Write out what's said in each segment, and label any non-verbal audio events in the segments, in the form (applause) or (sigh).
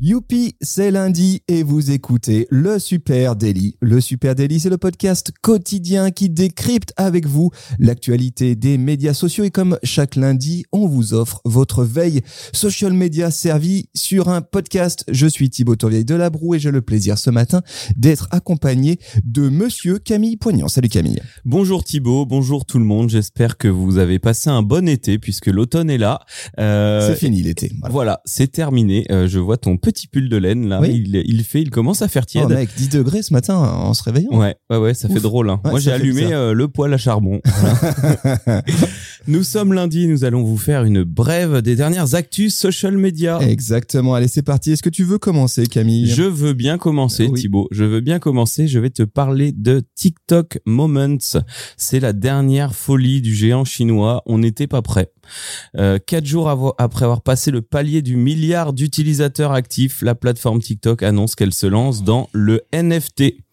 Youpi, c'est lundi et vous écoutez le Super Daily. Le Super Daily, c'est le podcast quotidien qui décrypte avec vous l'actualité des médias sociaux et comme chaque lundi, on vous offre votre veille social media servie sur un podcast. Je suis Thibaut Tourvieille de Labroue et j'ai le plaisir ce matin d'être accompagné de monsieur Camille Poignant. Salut Camille. Bonjour Thibaut, bonjour tout le monde. J'espère que vous avez passé un bon été puisque l'automne est là. Euh, c'est fini l'été. Voilà, voilà c'est terminé. Euh, je vois ton petit pull de laine là. Il, il, fait, il commence à faire tiède. Oh mec, 10 degrés ce matin en se réveillant. Ouais, ouais, ouais, ça fait drôle. Hein. Moi, j'ai allumé euh, le poêle à charbon. (laughs) nous sommes lundi, nous allons vous faire une brève des dernières actus social media. Exactement. Allez, c'est parti. Est-ce que tu veux commencer, Camille? Je veux bien commencer, Thibault. Thibaut. Je veux bien commencer. Je vais te parler de TikTok Moments. C'est la dernière folie du géant chinois. On n'était pas prêt. Euh, quatre jours après avoir passé le palier du milliard d'utilisateurs actifs, la plateforme TikTok annonce qu'elle se lance dans le NFT.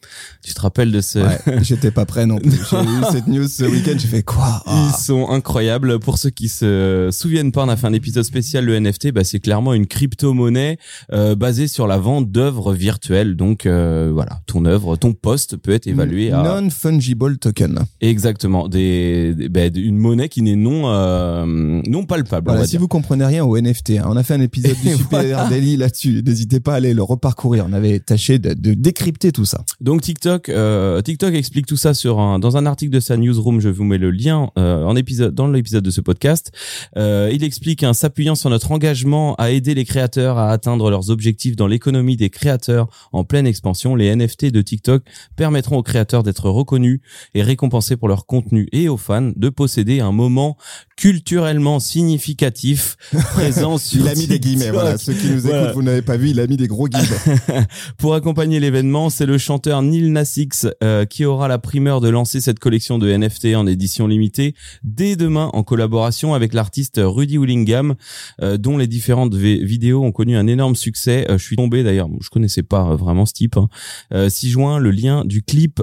Tu te rappelles de ce J'étais pas prêt non plus. J'ai eu (laughs) cette news ce week-end. J'ai fait quoi Ils ah. sont incroyables. Pour ceux qui se souviennent pas, on a fait un épisode spécial. Le NFT, bah, c'est clairement une crypto-monnaie euh, basée sur la vente d'œuvres virtuelles. Donc euh, voilà, ton œuvre, ton poste peut être évalué à non fungible token. Exactement, des, bah, une monnaie qui n'est non euh, non palpable. Voilà, si vous comprenez rien au NFT, hein, on a fait un épisode du (laughs) Super Daily là-dessus. N'hésitez pas à aller le reparcourir. On avait tâché de, de décrypter tout ça. Donc TikTok, euh, TikTok explique tout ça sur un, dans un article de sa newsroom. Je vous mets le lien euh, en épisode dans l'épisode de ce podcast. Euh, il explique, en s'appuyant sur notre engagement à aider les créateurs à atteindre leurs objectifs dans l'économie des créateurs en pleine expansion, les NFT de TikTok permettront aux créateurs d'être reconnus et récompensés pour leur contenu et aux fans de posséder un moment culturellement significatif (laughs) présent sur Il a mis des guillemets, voilà. Ceux qui nous écoutent, vous n'avez pas vu, il a mis des gros guillemets. (laughs) pour accompagner l'événement, c'est le chanteur Neil Nas euh, qui aura la primeur de lancer cette collection de NFT en édition limitée dès demain en collaboration avec l'artiste Rudy Willingham euh, dont les différentes vidéos ont connu un énorme succès. Euh, je suis tombé d'ailleurs, je connaissais pas vraiment ce type. Hein. 6 juin, le lien du clip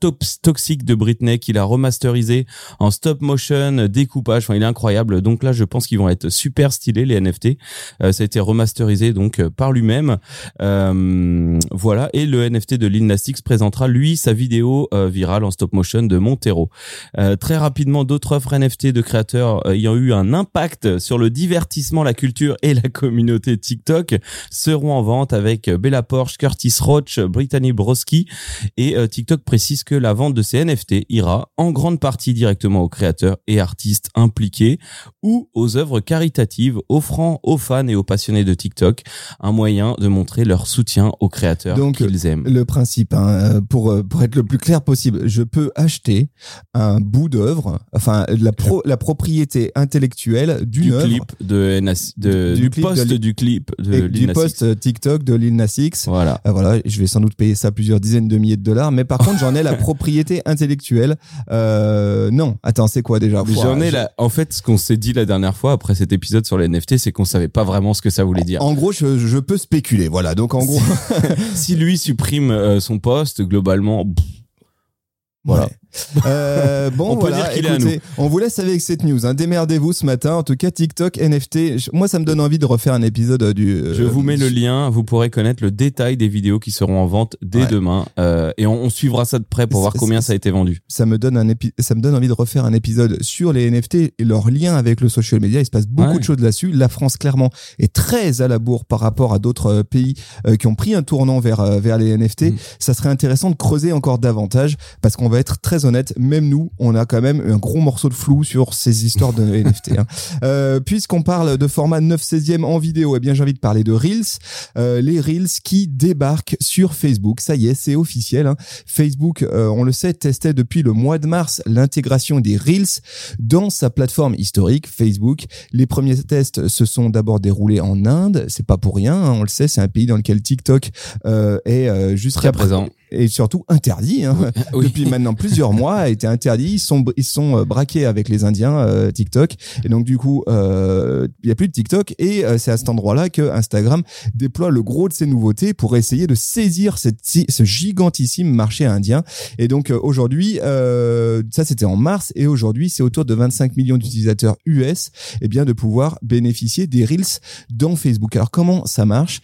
Top Toxic de Britney qu'il a remasterisé en stop motion, découpage, enfin il est incroyable. Donc là, je pense qu'ils vont être super stylés les NFT. ça a été remasterisé donc par lui-même. voilà et le NFT de Lil Nas présentera lui sa vidéo euh, virale en stop motion de Montero. Euh, très rapidement, d'autres offres NFT de créateurs euh, ayant eu un impact sur le divertissement, la culture et la communauté TikTok seront en vente avec Bella Porsche, Curtis Roach, Brittany Broski et TikTok précise que la vente de ces NFT ira en grande partie directement aux créateurs et artistes impliqués ou aux œuvres caritatives offrant aux fans et aux passionnés de TikTok un moyen de montrer leur soutien aux créateurs qu'ils aiment. Le principe, hein, euh, pour euh, pour être le plus clair possible, je peux acheter un bout d'œuvre, enfin la pro, la propriété intellectuelle d'une du œuvre, clip de, de du, post du clip de du post TikTok de Lil Nas X. Voilà. Euh, voilà, je vais sans doute payer ça plusieurs dizaines de milliers de dollars, mais par (laughs) contre j'en ai la propriété intellectuelle. Euh, non, attends, c'est quoi déjà? J'en ai la. En fait, ce qu'on s'est dit la dernière fois après cet épisode sur les NFT, c'est qu'on savait pas vraiment ce que ça voulait dire. En gros, je, je peux spéculer. Voilà. Donc en gros, si (laughs) lui supprime son poste, globalement. Voilà. (laughs) Euh, bon, on voilà, écoutez, on vous laisse avec cette news. Hein. Démerdez-vous ce matin. En tout cas, TikTok, NFT. Moi, ça me donne envie de refaire un épisode euh, du. Euh, je vous mets le lien. Vous pourrez connaître le détail des vidéos qui seront en vente dès demain. Euh, et on, suivra ça de près pour voir combien ça a été vendu. Ça me donne un ça me donne envie de refaire un épisode sur les NFT et leur lien avec le social media. Il se passe beaucoup de choses là-dessus. La France, clairement, est très à la bourre par rapport à d'autres pays qui ont pris un tournant vers vers les NFT. Mm. Ça serait intéressant de creuser encore davantage parce qu'on va être très honnête même nous, on a quand même un gros morceau de flou sur ces histoires de (laughs) NFT. Hein. Euh, Puisqu'on parle de format 9 16e en vidéo, eh bien j'ai envie de parler de Reels. Euh, les Reels qui débarquent sur Facebook. Ça y est, c'est officiel. Hein. Facebook, euh, on le sait, testait depuis le mois de mars l'intégration des Reels dans sa plateforme historique Facebook. Les premiers tests se sont d'abord déroulés en Inde. C'est pas pour rien, hein, on le sait, c'est un pays dans lequel TikTok est euh, jusqu'à présent et surtout interdit hein, (laughs) depuis maintenant plusieurs mois a été interdit. Ils sont ils sont euh, braqués avec les Indiens euh, TikTok et donc du coup euh, il y a plus de TikTok et c'est à cet endroit-là que Instagram déploie le gros de ses nouveautés pour essayer de saisir cette, ce gigantissime marché indien. Et donc aujourd'hui ça c'était en mars et aujourd'hui c'est autour de 25 millions d'utilisateurs US et eh bien de pouvoir bénéficier des reels dans Facebook. Alors comment ça marche?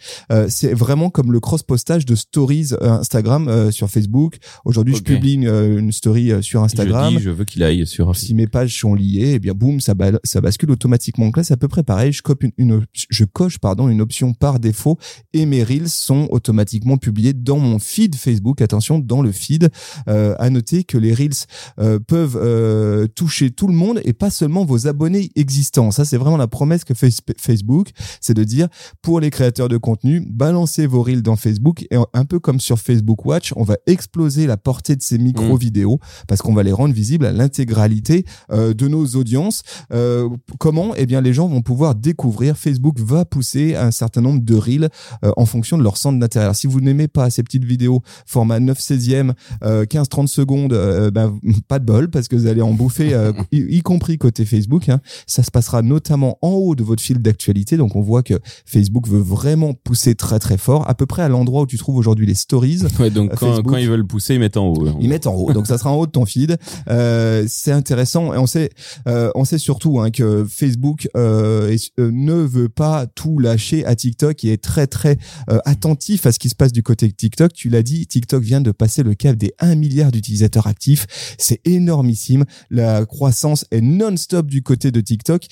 C'est vraiment comme le cross postage de stories Instagram sur Facebook. Aujourd'hui je publie une, story sur Instagram. Je, dis, je veux qu'il aille sur. Si mes pages sont liées, eh bien boum, ça, ça bascule automatiquement. Donc là, c'est à peu près pareil. Je, une, je coche pardon une option par défaut et mes reels sont automatiquement publiés dans mon feed Facebook. Attention, dans le feed. Euh, à noter que les reels euh, peuvent euh, toucher tout le monde et pas seulement vos abonnés existants. Ça, c'est vraiment la promesse que fait Facebook, c'est de dire pour les créateurs de contenu, balancez vos reels dans Facebook et un peu comme sur Facebook Watch, on va exploser la portée de ces micro mmh. vidéos parce qu'on va les rendre visibles à l'intégralité euh, de nos audiences. Euh, comment Eh bien, les gens vont pouvoir découvrir. Facebook va pousser un certain nombre de reels euh, en fonction de leur centre d'intérêt. Si vous n'aimez pas ces petites vidéos format 9 16e, 15-30 secondes, ben, (laughs) pas de bol parce que vous allez en bouffer, (laughs) y, compris côté Facebook. Hein. Ça se passera notamment en haut de votre fil d'actualité. Donc, on voit que Facebook veut vraiment pousser très très fort, à peu près à l'endroit où tu trouves aujourd'hui les stories. Ouais, donc quand, quand, ils veulent pousser, ils mettent en haut. Ils mettent en haut. Donc, ça sera en haut de ton feed. Euh, c'est intéressant et on sait, euh, on sait surtout hein, que Facebook euh, ne veut pas tout lâcher à TikTok et est très très attentif à ce qui se passe du côté de TikTok. Tu l'as dit, TikTok vient de passer le cap des 1 milliard d'utilisateurs actifs. C'est énormissime. La croissance est non-stop du côté de TikTok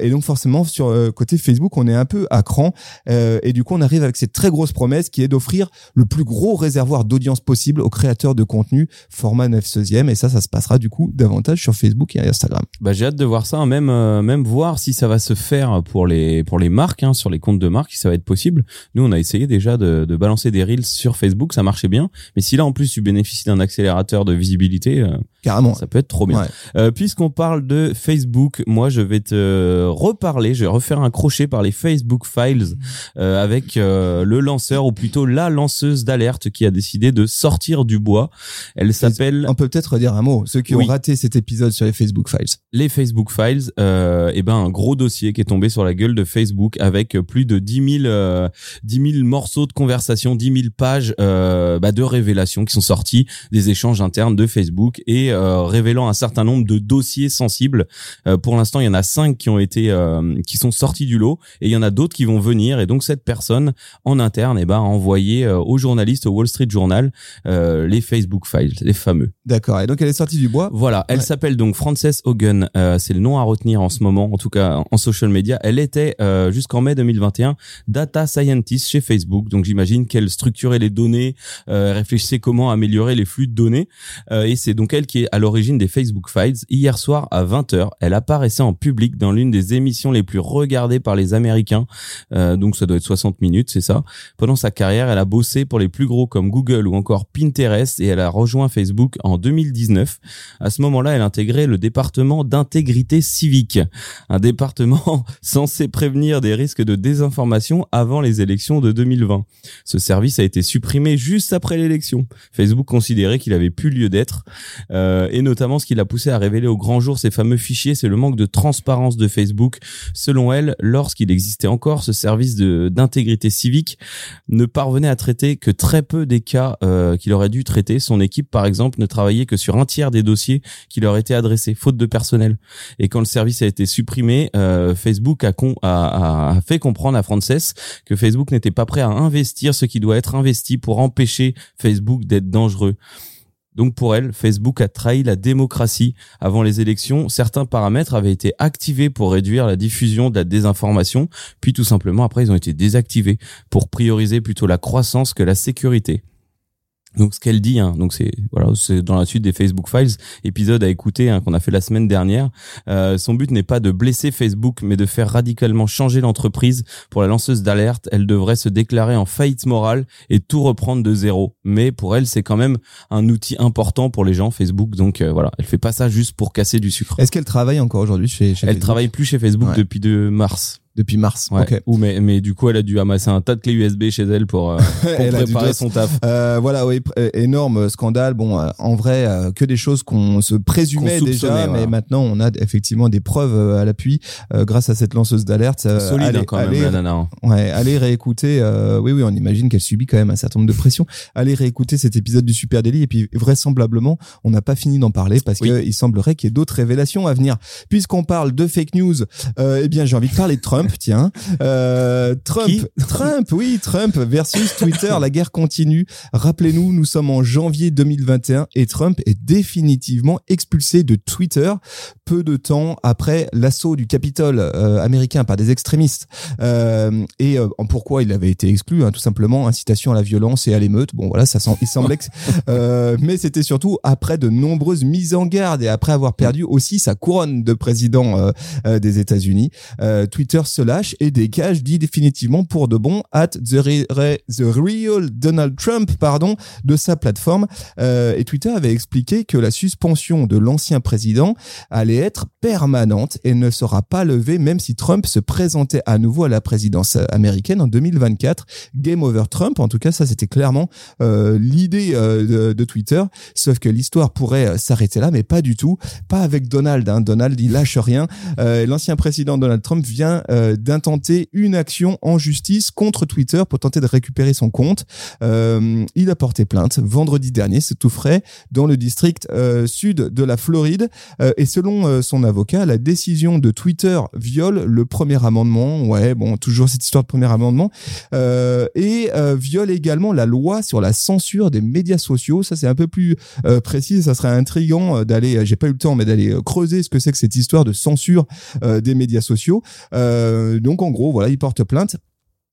et donc forcément sur côté Facebook, on est un peu à cran et du coup on arrive avec cette très grosse promesse qui est d'offrir le plus gros réservoir d'audience possible aux créateurs de contenu format 9 16e et ça ça se passera du coup davantage sur Facebook et Instagram. Bah j'ai hâte de voir ça, hein. même euh, même voir si ça va se faire pour les pour les marques, hein, sur les comptes de marques, si ça va être possible. Nous on a essayé déjà de, de balancer des reels sur Facebook, ça marchait bien, mais si là en plus tu bénéficies d'un accélérateur de visibilité, euh, carrément, ça peut être trop bien. Euh, puisqu'on parle de Facebook, moi je vais te reparler, je vais refaire un crochet par les Facebook Files euh, avec le lanceur ou plutôt la lanceuse d'alerte qui a décidé de sortir du bois. Elle s'appelle. On peut peut-être dire un mot? Ceux qui ont raté cet épisode sur les Facebook Files. Les Facebook Files, euh, eh ben un gros dossier qui est tombé sur la gueule de Facebook avec plus de 10 000, euh, 10 000 morceaux de conversation, 10 000 pages euh, bah, de révélations qui sont sorties des échanges internes de Facebook et euh, révélant un certain nombre de dossiers sensibles. Euh, pour l'instant, il y en a cinq qui ont été euh, qui sont sortis du lot et il y en a d'autres qui vont venir et donc cette personne en interne eh ben a envoyé aux journalistes au Wall Street Journal les Facebook Files, les fameux. D'accord. Et donc elle est sortie du bois. Voilà, elle s'appelle donc Frances Hogan, euh, c'est le nom à retenir en ce moment, en tout cas en social media. Elle était euh, jusqu'en mai 2021 data scientist chez Facebook, donc j'imagine qu'elle structurait les données, euh, réfléchissait comment améliorer les flux de données, euh, et c'est donc elle qui est à l'origine des Facebook Files. Hier soir à 20h, elle apparaissait en public dans l'une des émissions les plus regardées par les Américains, euh, donc ça doit être 60 minutes, c'est ça. Pendant sa carrière, elle a bossé pour les plus gros comme Google ou encore Pinterest, et elle a rejoint Facebook en 2019. À ce moment-là, elle intégrait le département d'intégrité civique, un département (laughs) censé prévenir des risques de désinformation avant les élections de 2020. Ce service a été supprimé juste après l'élection. Facebook considérait qu'il avait plus lieu d'être, euh, et notamment ce qui l'a poussé à révéler au grand jour ces fameux fichiers, c'est le manque de transparence de Facebook. Selon elle, lorsqu'il existait encore, ce service d'intégrité civique ne parvenait à traiter que très peu des cas euh, qu'il aurait dû traiter. Son équipe, par exemple, ne travaillait que sur un tiers des dossiers qui leur étaient adressés, faute de personnel. Et quand le service a été supprimé, euh, Facebook a, a, fait comprendre à Frances que Facebook n'était pas prêt à investir ce qui doit être investi pour empêcher Facebook d'être dangereux. Donc pour elle, Facebook a trahi la démocratie. Avant les élections, certains paramètres avaient été activés pour réduire la diffusion de la désinformation, puis tout simplement après ils ont été désactivés pour prioriser plutôt la croissance que la sécurité. Donc ce qu'elle dit, hein, donc c'est voilà, c'est dans la suite des Facebook Files, épisode à écouter hein, qu'on a fait la semaine dernière. Euh, son but n'est pas de blesser Facebook, mais de faire radicalement changer l'entreprise. Pour la lanceuse d'alerte, elle devrait se déclarer en faillite morale et tout reprendre de zéro. Mais pour elle, c'est quand même un outil important pour les gens Facebook. Donc euh, voilà, elle fait pas ça juste pour casser du sucre. Est-ce qu'elle travaille encore aujourd'hui chez, chez, Elle travaille plus chez Facebook depuis de mars. Depuis mars. Ouais. Ok. Ou mais mais du coup elle a dû amasser un tas de clés USB chez elle pour, euh, (laughs) pour Elle préparer son taf. Euh, voilà, oui, pr- euh, énorme scandale. Bon, euh, en vrai, euh, que des choses qu'on se présumait Qu'on déjà, soupçonnait, mais voilà. maintenant on a effectivement des preuves euh, à l'appui euh, grâce à cette lanceuse d'alerte. Solide allez, hein, quand même allez, la nana. hein. Ouais, allez réécouter. oui, oui, on imagine qu'elle subit quand même un certain nombre de pressions. Allez réécouter cet épisode du Super Daily et puis vraisemblablement, on n'a pas fini d'en parler parce Oui. que il semblerait qu'il y ait d'autres révélations à venir. Puisqu'on parle de fake news, eh bien, j'ai envie de parler de Trump. Tiens, euh, Trump, Qui (laughs) Trump, oui, Trump versus Twitter. la guerre continue. Rappelez-nous, nous sommes en janvier 2021 et Trump est définitivement expulsé de Twitter peu de temps après l'assaut du Capitole euh, américain par des extrémistes. Euh, et euh, pourquoi il avait été exclu hein, Tout simplement incitation à la violence et à l'émeute. Bon voilà, ça sent, il semblait que, (laughs) mais c'était surtout après de nombreuses mises en garde et après avoir perdu aussi sa couronne de président des États-Unis. Twitter se lâche et dégage, dit définitivement pour de bon, at the, re- re- the real Donald Trump, pardon, de sa plateforme. Euh, et Twitter avait expliqué que la suspension de l'ancien président allait être permanente et ne sera pas levée même si Trump se présentait à nouveau à la présidence américaine en 2024. Game over Trump, en tout cas, ça c'était clairement euh, l'idée euh, de, de Twitter. Sauf que l'histoire pourrait s'arrêter là, mais pas du tout. Pas avec Donald. Hein. Donald, il lâche rien. L'ancien président Donald Trump vient euh, d'intenter une action en justice contre Twitter pour tenter de récupérer son compte. Euh, il a porté plainte vendredi dernier, c'est tout frais, dans le district euh, sud de la Floride. Et selon son avocat, la décision de Twitter viole le premier amendement. Ouais, bon, toujours cette histoire de premier amendement. Et viole également la loi sur la censure des médias sociaux. Ça, c'est un peu plus précis. Ça serait intriguant d'aller, j'ai pas eu le temps, mais d'aller creuser ce que c'est que cette histoire de censure des médias sociaux. Donc, en gros, voilà, il porte plainte.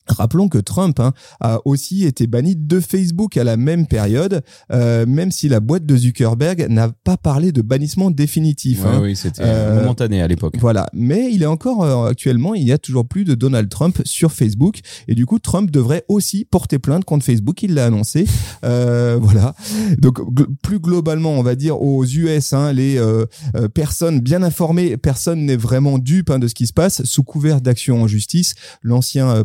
Rappelons que Trump hein, a aussi été banni de Facebook à la même période, euh, même si la boîte de Zuckerberg n'a pas parlé de bannissement définitif. Ouais, hein. oui, c'était Euh, momentané à l'époque. Voilà, mais il est encore euh, actuellement, il y a toujours plus de Donald Trump sur Facebook et du coup Trump devrait aussi porter plainte contre Facebook, il l'a annoncé. Euh, (laughs) voilà. Donc gl- plus globalement, on va dire aux US, hein, les euh, euh, personnes bien informées, personne n'est vraiment dupe hein, de ce qui se passe sous couvert d'action en justice. L'ancien euh,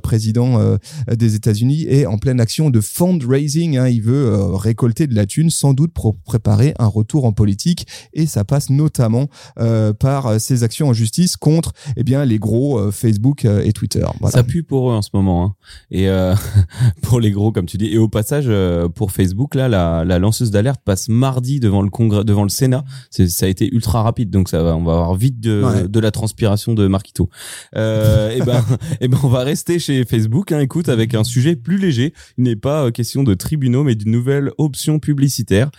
président euh, des États-Unis est en pleine action de fundraising. Hein, il veut euh, récolter de la thune, sans doute pour préparer un retour en politique et ça passe notamment euh, par ses actions en justice contre eh bien les gros Facebook et Twitter. Voilà. Ça pue pour eux en ce moment. Hein. Et euh, (laughs) pour les gros, comme tu dis. Et au passage, pour Facebook, là, la, la lanceuse d'alerte passe mardi devant le congrès, devant le Sénat. Ça a été ultra rapide, donc ça va, on va avoir vite de, Ouais. de la transpiration de Marquito. Euh, (laughs) et ben, et ben, on va rester chez Facebook. Hein, écoute, avec un sujet plus léger. Il n'est pas euh, question de tribunaux, mais d'une nouvelle option publicitaire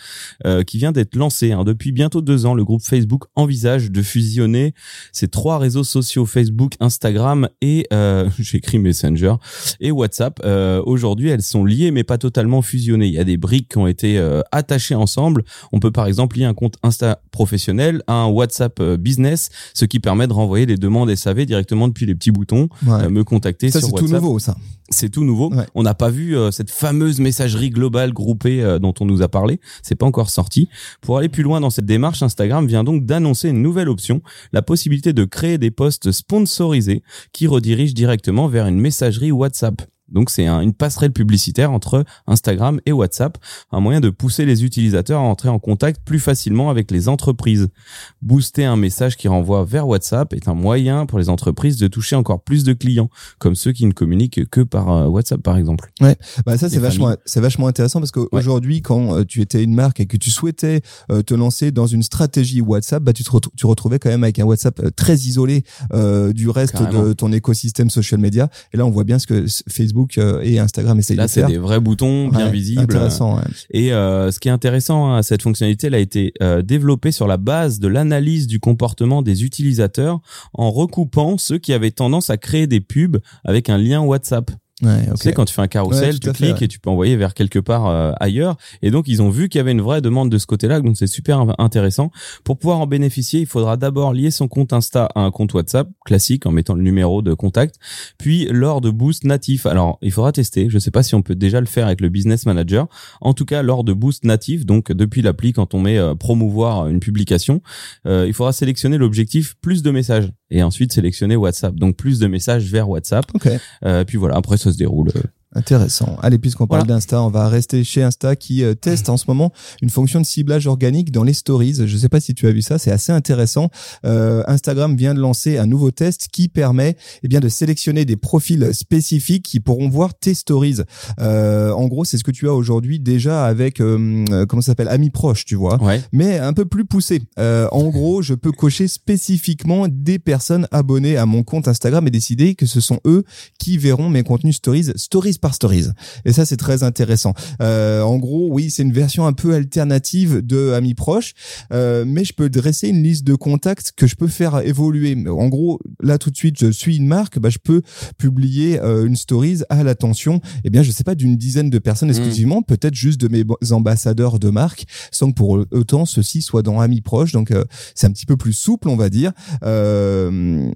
euh, qui vient d'être lancée. Hein. Depuis bientôt deux ans, le groupe Facebook envisage de fusionner ces trois réseaux sociaux Facebook, Instagram et euh, (laughs) j'ai écrit Messenger et WhatsApp. Euh, Aujourd'hui, elles sont liées mais pas totalement fusionnées. Il y a des briques qui ont été euh, attachées ensemble. On peut par exemple lier un compte Insta professionnel à un WhatsApp euh, business, ce qui permet de renvoyer les demandes SAV directement depuis les petits boutons, Ouais. me contacter ça sur c'est tout WhatsApp. nouveau ça. C'est tout nouveau. Ouais. On n'a pas vu euh, cette fameuse messagerie globale groupée euh, dont on nous a parlé. C'est pas encore sorti. Pour aller plus loin dans cette démarche, Instagram vient donc d'annoncer une nouvelle option, la possibilité de créer des posts sponsorisés qui redirigent directement vers une messagerie WhatsApp. Donc c'est un- une passerelle publicitaire entre Instagram et WhatsApp, un moyen de pousser les utilisateurs à entrer en contact plus facilement avec les entreprises. Booster un message qui renvoie vers WhatsApp est un moyen pour les entreprises de toucher encore plus de clients, comme ceux qui ne communiquent que par euh, WhatsApp par exemple. Bah ça c'est vachement c'est vachement intéressant parce qu'aujourd'hui quand euh, tu étais une marque et que tu souhaitais euh, te lancer dans une stratégie WhatsApp, bah tu te tu retrouvais quand même avec un WhatsApp très isolé euh, du reste Carrément. de ton écosystème social media. Et là on voit bien ce que s- Facebook euh, et Instagram essayent Là c'est des vrais boutons bien Ouais, visibles. Ouais. Et euh, ce qui est intéressant, hein, cette fonctionnalité, elle a été euh, développée sur la base de l'analyse du comportement des utilisateurs en recoupant ceux qui avaient tendance à créer des pubs avec un lien WhatsApp. Ouais, ok. Tu sais, quand tu fais un carrousel, Ouais, tu fait, cliques et tu peux envoyer vers quelque part euh, ailleurs. Et donc, ils ont vu qu'il y avait une vraie demande de ce côté-là. Donc, c'est super in- intéressant. Pour pouvoir en bénéficier, il faudra d'abord lier son compte Insta à un compte WhatsApp classique en mettant le numéro de contact. Puis, lors de Boost natif. Alors, il faudra tester. Je sais pas si on peut déjà le faire avec le Business Manager. En tout cas, lors de Boost natif, donc depuis l'appli, quand on met euh, promouvoir une publication, euh, il faudra sélectionner l'objectif plus de messages. Et ensuite sélectionner WhatsApp. Donc plus de messages vers WhatsApp. Ok. Euh, puis voilà, après ça se déroule. Intéressant. Allez, puisqu'on parle d'Insta, on va rester chez Insta qui euh, teste en ce moment une fonction de ciblage organique dans les stories. Je sais pas si tu as vu ça, c'est assez intéressant. Euh, Instagram vient de lancer un nouveau test qui permet eh bien de sélectionner des profils spécifiques qui pourront voir tes stories. Euh, en gros, c'est ce que tu as aujourd'hui déjà avec euh, euh, comment ça s'appelle Amis proches, tu vois Ouais. mais un peu plus poussé. Euh, en gros, je peux cocher spécifiquement des personnes abonnées à mon compte Instagram et décider que ce sont eux qui verront mes contenus stories, stories par stories. Et ça, c'est très intéressant. Euh, en gros, oui, c'est une version un peu alternative de Amis proches, euh, mais je peux dresser une liste de contacts que je peux faire évoluer. En gros, là tout de suite, je suis une marque, bah, je peux publier euh, une stories à l'attention, eh bien, je sais pas, d'une dizaine de personnes exclusivement, peut-être juste de mes ambassadeurs de marque, sans que pour autant ceci soit dans Amis proches. Donc, euh, c'est un petit peu plus souple, on va dire. Euh,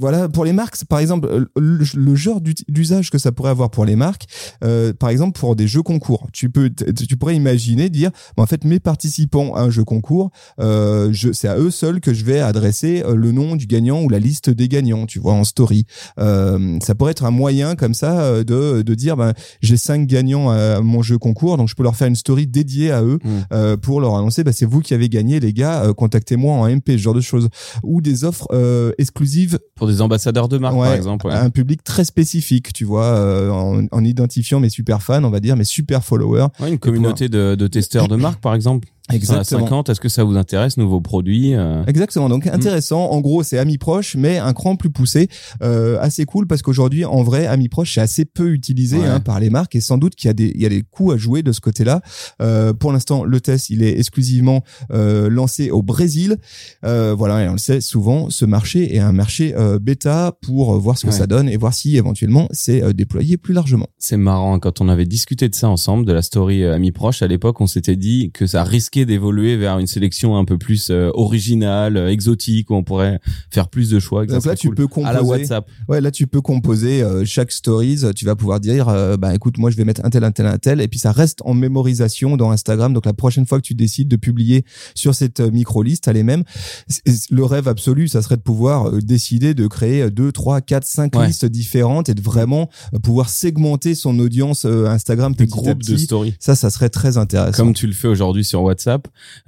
voilà, pour les marques, par exemple, euh, le, le genre d'usage que ça pourrait avoir pour les marques, euh, par exemple pour des jeux concours, tu peux, tu pourrais imaginer dire, bon, en fait, mes participants à un jeu concours, euh, je, c'est à eux seuls que je vais adresser euh, le nom du gagnant ou la liste des gagnants, tu vois, en story. Euh, ça pourrait être un moyen comme ça euh, de, de dire, ben, j'ai cinq gagnants à mon jeu concours, donc je peux leur faire une story dédiée à eux Mm. euh, pour leur annoncer, bah, c'est vous qui avez gagné, les gars, euh, contactez-moi en MP, ce genre de choses, ou des offres euh, exclusives Pour des ambassadeurs de marque, Ouais, par exemple. ouais. un public très spécifique, tu vois, euh, en, en identifiant mes super fans, on va dire, mes super followers. Ouais, une communauté de, de testeurs de marque, par exemple. Exactement. Exactement. 50, est-ce que ça vous intéresse, nouveaux produits euh, Exactement. Donc intéressant. En gros, c'est amis proches, mais un cran plus poussé. Euh, assez cool parce qu'aujourd'hui, en vrai, amis proches, c'est assez peu utilisé Ouais. hein, par les marques et sans doute qu'il y a des il y a des coups à jouer de ce côté-là. Euh, pour l'instant, le test, il est exclusivement euh, lancé au Brésil. Euh, voilà, et on le sait souvent, ce marché est un marché euh, bêta pour voir ce que Ouais. ça donne et voir si éventuellement c'est euh, déployé plus largement. C'est marrant, hein, quand on avait discuté de ça ensemble, de la story Amis proches, à l'époque, on s'était dit que ça risquait d'évoluer vers une sélection un peu plus euh, originale, euh, exotique, où on pourrait faire plus de choix. Donc là, tu cool. peux À la composer. WhatsApp. Ouais, là tu peux composer euh, chaque stories. Tu vas pouvoir dire, bah écoute, moi je vais mettre un tel, un tel, un tel, et puis ça reste en mémorisation dans Instagram. Donc la prochaine fois que tu décides de publier sur cette micro liste, elle est même. c'est- Le rêve absolu, ça serait de pouvoir décider de créer deux, trois, quatre, cinq Ouais. listes différentes et de vraiment pouvoir segmenter son audience Instagram Des groupes de story. Ça, ça serait très intéressant. Comme tu le fais aujourd'hui sur WhatsApp,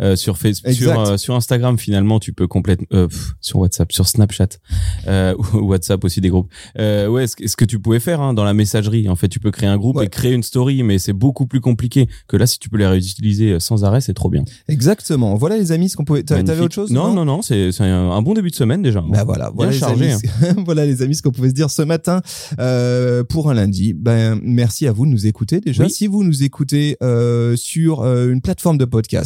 euh, sur Facebook, sur, euh, sur Instagram finalement, tu peux complètement euh, sur WhatsApp, sur Snapchat, (laughs) ou WhatsApp aussi des groupes. Ouais, ce, que- ce que tu pouvais faire hein, dans la messagerie, en fait, tu peux créer un groupe Ouais. et créer une story, mais c'est beaucoup plus compliqué que là si tu peux les réutiliser sans arrêt, c'est trop bien. Exactement. Voilà les amis, ce qu'on pouvait. t'a- T'avais autre chose Non, non, non, c'est un, bon début de semaine déjà. Bah voilà, Bien voilà les, chargé, hein. amis, (laughs) voilà les amis ce qu'on pouvait se dire ce matin pour un lundi. Ben merci à vous de nous écouter déjà. Oui. Si vous nous écoutez sur une plateforme de podcast,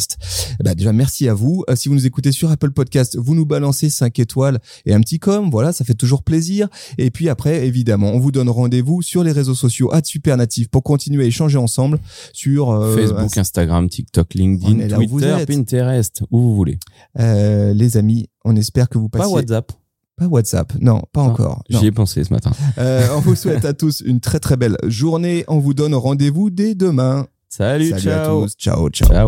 eh ben déjà merci à vous. Euh, si vous nous écoutez sur Apple Podcast, vous nous balancez 5 étoiles et un petit com, voilà, ça fait toujours plaisir. Et puis après évidemment, on vous donne rendez-vous sur les réseaux sociaux @supernatif pour continuer à échanger ensemble sur euh, Facebook, Instagram, TikTok, LinkedIn, vous Twitter. Pinterest, où vous voulez. euh, les amis, on espère que vous Pas passiez WhatsApp. Pas WhatsApp. Non, pas encore. J'y ai pensé ce matin. Euh, on vous souhaite à tous une très très belle journée. On vous donne rendez-vous dès demain. Salut, Salut ciao. à tous. Ciao, ciao. Ciao.